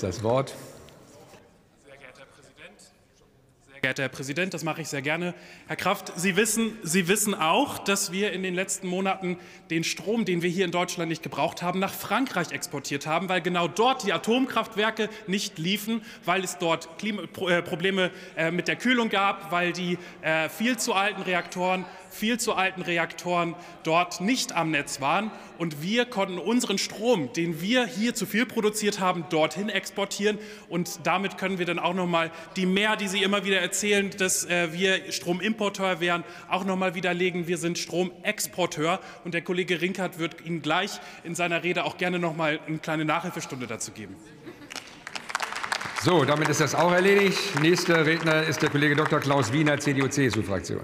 das Wort. geehrter Herr Präsident, das mache ich sehr gerne. Herr Kraft, Sie wissen, Sie wissen auch, dass wir in den letzten Monaten den Strom, den wir hier in Deutschland nicht gebraucht haben, nach Frankreich exportiert haben, weil genau dort die Atomkraftwerke nicht liefen, weil es dort Klima äh, Probleme äh, mit der Kühlung gab, weil die äh, viel zu alten Reaktoren viel zu alten Reaktoren dort nicht am Netz waren. Und wir konnten unseren Strom, den wir hier zu viel produziert haben, dorthin exportieren. Und damit können wir dann auch noch mal die mehr, die Sie immer wieder erzählen, dass äh, wir Stromimporteur wären, auch noch mal widerlegen. Wir sind Stromexporteur. Und der Kollege Rinkert wird Ihnen gleich in seiner Rede auch gerne noch mal eine kleine Nachhilfestunde dazu geben. So, damit ist das auch erledigt. Nächster Redner ist der Kollege Dr. Klaus Wiener, CDU-CSU-Fraktion.